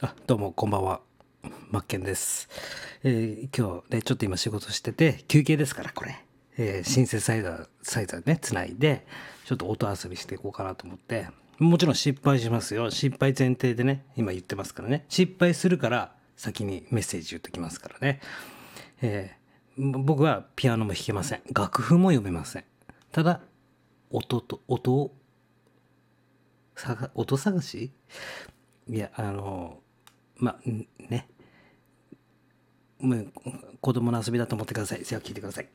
あどうもこんばんは。マッケンです、えー今日ねちょっと今仕事してて休憩ですからこれ、えーシンセサイザーサイザーねつないでちょっと音遊びしていこうかなと思って。もちろん失敗しますよ。失敗前提でね今言ってますからね。失敗するから先にメッセージ言っときますからね、えー僕はピアノも弾けません。楽譜も読めません。ただ音と音を音探し？いやあのまあね。もう子供の遊びだと思ってください。それ聞いてください。